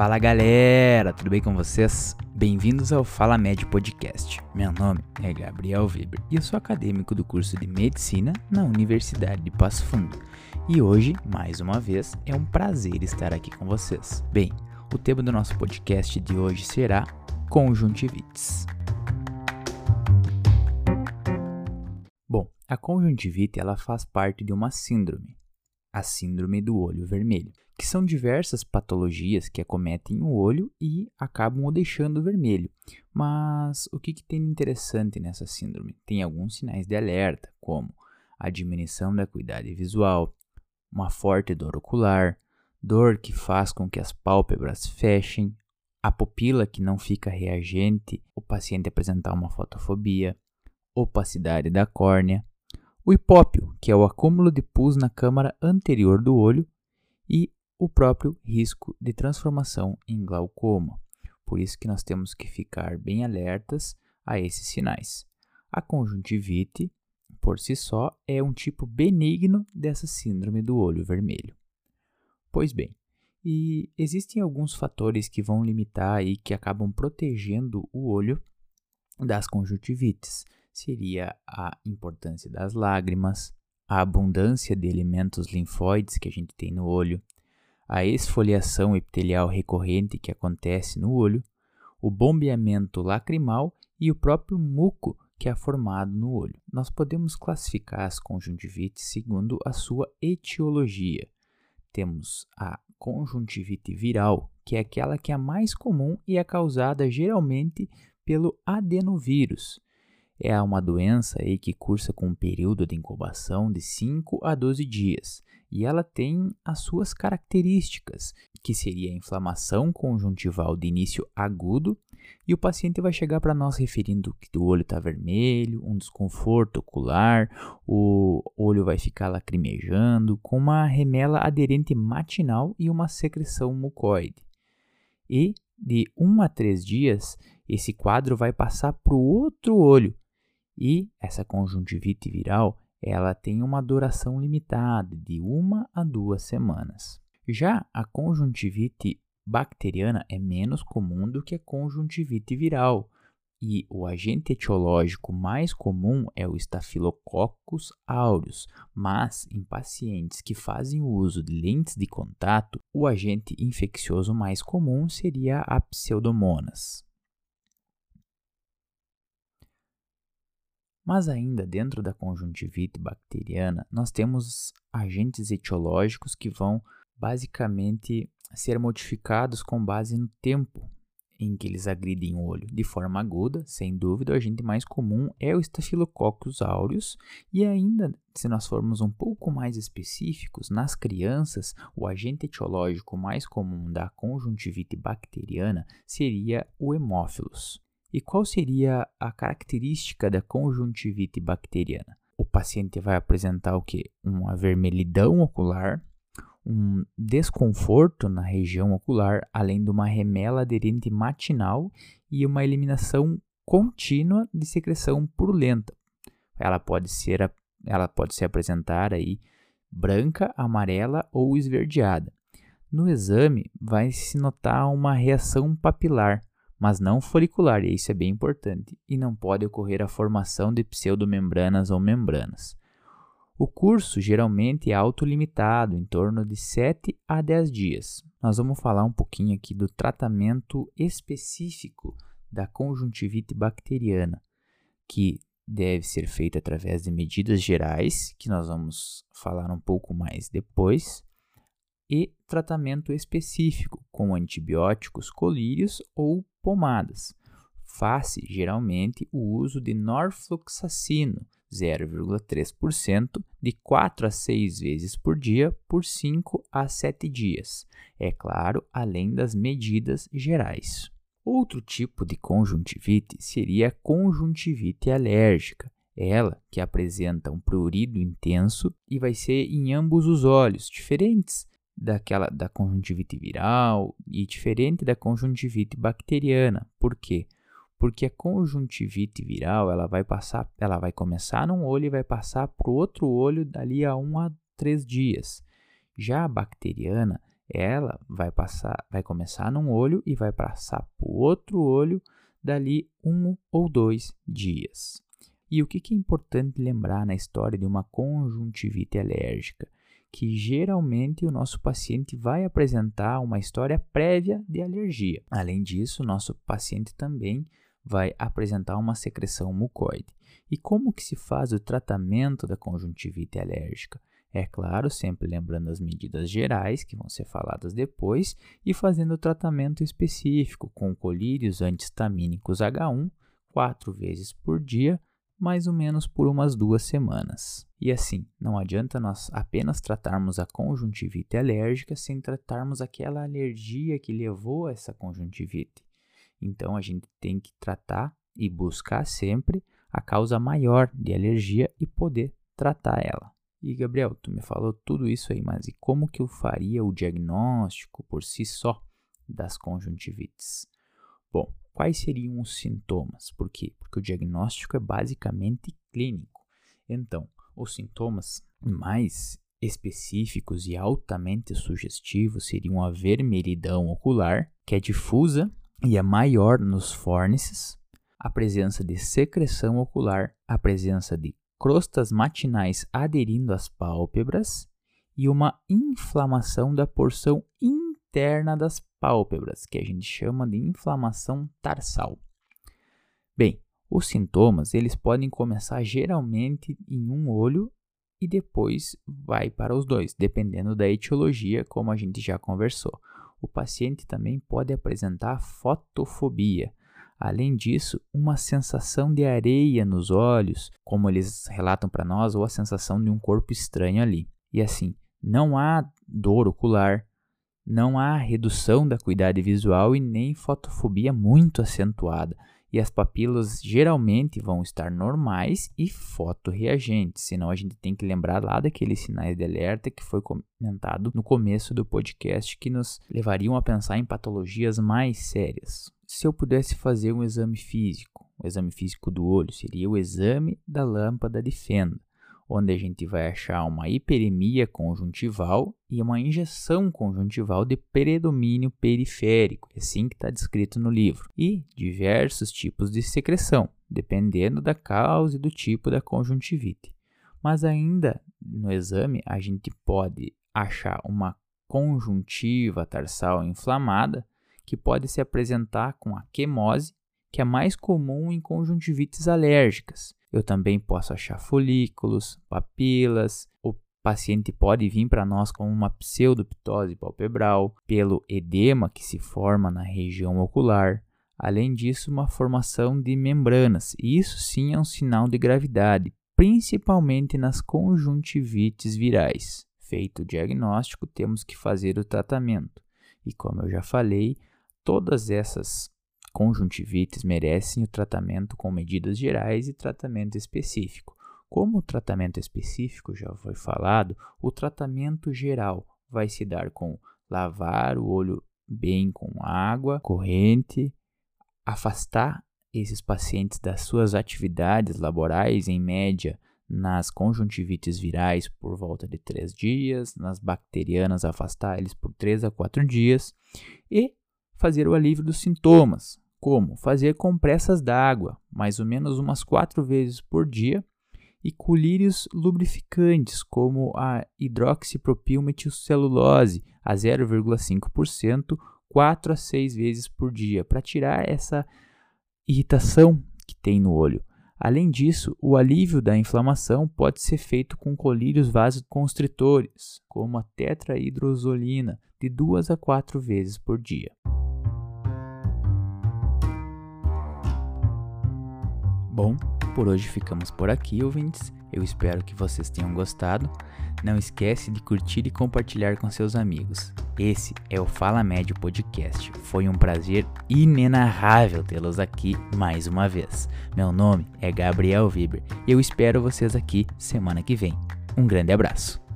Fala galera, tudo bem com vocês? Bem-vindos ao Fala Med Podcast. Meu nome é Gabriel Weber e eu sou acadêmico do curso de Medicina na Universidade de Passo Fundo. E hoje, mais uma vez, é um prazer estar aqui com vocês. Bem, o tema do nosso podcast de hoje será conjuntivites. Bom, a conjuntivite ela faz parte de uma síndrome, a síndrome do olho vermelho, que são diversas patologias que acometem o olho e acabam o deixando vermelho. Mas o que, que tem de interessante nessa síndrome? Tem alguns sinais de alerta, como a diminuição da acuidade visual, uma forte dor ocular, dor que faz com que as pálpebras fechem, a pupila que não fica reagente, o paciente apresentar uma fotofobia, opacidade da córnea, o hipópio, que é o acúmulo de pus na câmara anterior do olho, e o próprio risco de transformação em glaucoma. Por isso que nós temos que ficar bem alertas a esses sinais. A conjuntivite, por si só, é um tipo benigno dessa síndrome do olho vermelho. Pois bem, e existem alguns fatores que vão limitar e que acabam protegendo o olho das conjuntivites seria a importância das lágrimas, a abundância de elementos linfóides que a gente tem no olho, a esfoliação epitelial recorrente que acontece no olho, o bombeamento lacrimal e o próprio muco que é formado no olho. Nós podemos classificar as conjuntivites segundo a sua etiologia. Temos a conjuntivite viral, que é aquela que é a mais comum e é causada geralmente pelo adenovírus, é uma doença aí que cursa com um período de incubação de 5 a 12 dias e ela tem as suas características, que seria a inflamação conjuntival de início agudo, e o paciente vai chegar para nós referindo que o olho está vermelho, um desconforto ocular, o olho vai ficar lacrimejando, com uma remela aderente matinal e uma secreção mucoide. E de 1 um a 3 dias, esse quadro vai passar para o outro olho, e essa conjuntivite viral, ela tem uma duração limitada de uma a duas semanas. Já a conjuntivite bacteriana é menos comum do que a conjuntivite viral, e o agente etiológico mais comum é o Staphylococcus aureus, mas em pacientes que fazem uso de lentes de contato, o agente infeccioso mais comum seria a Pseudomonas. Mas ainda dentro da conjuntivite bacteriana, nós temos agentes etiológicos que vão basicamente ser modificados com base no tempo em que eles agridem o olho. De forma aguda, sem dúvida, o agente mais comum é o Staphylococcus aureus, e ainda, se nós formos um pouco mais específicos, nas crianças, o agente etiológico mais comum da conjuntivite bacteriana seria o Haemophilus. E qual seria a característica da conjuntivite bacteriana? O paciente vai apresentar o que? Uma vermelhidão ocular, um desconforto na região ocular, além de uma remela aderente matinal e uma eliminação contínua de secreção purulenta. Ela pode ser, ela pode se apresentar aí branca, amarela ou esverdeada. No exame, vai se notar uma reação papilar, mas não folicular, e isso é bem importante, e não pode ocorrer a formação de pseudomembranas ou membranas. O curso geralmente é autolimitado, em torno de 7 a 10 dias. Nós vamos falar um pouquinho aqui do tratamento específico da conjuntivite bacteriana, que deve ser feito através de medidas gerais, que nós vamos falar um pouco mais depois, e tratamento específico com antibióticos colírios ou pomadas. Faz-se geralmente o uso de norfloxacino 0,3% de 4 a 6 vezes por dia por 5 a 7 dias. É claro, além das medidas gerais. Outro tipo de conjuntivite seria a conjuntivite alérgica, ela que apresenta um prurido intenso e vai ser em ambos os olhos, diferentes daquela da conjuntivite viral e diferente da conjuntivite bacteriana. Por quê? Porque a conjuntivite viral, ela vai passar, ela vai começar num olho e vai passar para o outro olho dali a um a três dias. Já a bacteriana, ela vai passar, vai começar num olho e vai passar para o outro olho dali um ou dois dias. E o que é importante lembrar na história de uma conjuntivite alérgica? Que geralmente o nosso paciente vai apresentar uma história prévia de alergia. Além disso, nosso paciente também vai apresentar uma secreção mucoide. E como que se faz o tratamento da conjuntivite alérgica? É claro, sempre lembrando as medidas gerais, que vão ser faladas depois, e fazendo o tratamento específico com colírios antihistamínicos H1 quatro vezes por dia, mais ou menos por umas duas semanas. E assim, não adianta nós apenas tratarmos a conjuntivite alérgica sem tratarmos aquela alergia que levou a essa conjuntivite. Então a gente tem que tratar e buscar sempre a causa maior de alergia e poder tratar ela. E Gabriel, tu me falou tudo isso aí, mas e como que eu faria o diagnóstico por si só das conjuntivites? Bom, quais seriam os sintomas? Por quê? Porque o diagnóstico é basicamente clínico. Então, os sintomas mais específicos e altamente sugestivos seriam a vermelhidão ocular, que é difusa e é maior nos fórnices, a presença de secreção ocular, a presença de crostas matinais aderindo às pálpebras e uma inflamação da porção interna das pálpebras, que a gente chama de inflamação tarsal. Bem, os sintomas eles podem começar geralmente em um olho e depois vai para os dois, dependendo da etiologia, como a gente já conversou. O paciente também pode apresentar fotofobia, Além disso, uma sensação de areia nos olhos, como eles relatam para nós, ou a sensação de um corpo estranho ali. E assim, não há dor ocular, não há redução da acuidade visual e nem fotofobia muito acentuada. E as papilas geralmente vão estar normais e fotorreagentes, senão a gente tem que lembrar lá daqueles sinais de alerta que foi comentado no começo do podcast que nos levariam a pensar em patologias mais sérias se eu pudesse fazer um exame físico, o exame físico do olho seria o exame da lâmpada de fenda, onde a gente vai achar uma hiperemia conjuntival e uma injeção conjuntival de predomínio periférico, é assim que está descrito no livro, e diversos tipos de secreção, dependendo da causa e do tipo da conjuntivite. Mas ainda no exame a gente pode achar uma conjuntiva tarsal inflamada que pode se apresentar com a quemose, que é mais comum em conjuntivites alérgicas. Eu também posso achar folículos, papilas, o paciente pode vir para nós com uma pseudoptose palpebral, pelo edema que se forma na região ocular. Além disso, uma formação de membranas, e isso sim é um sinal de gravidade, principalmente nas conjuntivites virais. Feito o diagnóstico, temos que fazer o tratamento. E como eu já falei, Todas essas conjuntivites merecem o tratamento com medidas gerais e tratamento específico. Como o tratamento específico já foi falado, o tratamento geral vai se dar com lavar o olho bem com água corrente, afastar esses pacientes das suas atividades laborais, em média, nas conjuntivites virais por volta de 3 dias, nas bacterianas afastar eles por 3 a 4 dias e fazer o alívio dos sintomas, como fazer compressas d'água, mais ou menos umas quatro vezes por dia, e colírios lubrificantes, como a hidroxipropilmetilcelulose a 0,5%, 4 a 6 vezes por dia, para tirar essa irritação que tem no olho. Além disso, o alívio da inflamação pode ser feito com colírios vasoconstritores, como a tetrahidrozolina, de 2 a 4 vezes por dia. Bom, por hoje ficamos por aqui, ouvintes. Eu espero que vocês tenham gostado. Não esquece de curtir e compartilhar com seus amigos. Esse é o Fala Médio Podcast. Foi um prazer inenarrável tê-los aqui mais uma vez. Meu nome é Gabriel Weber e eu espero vocês aqui semana que vem. Um grande abraço.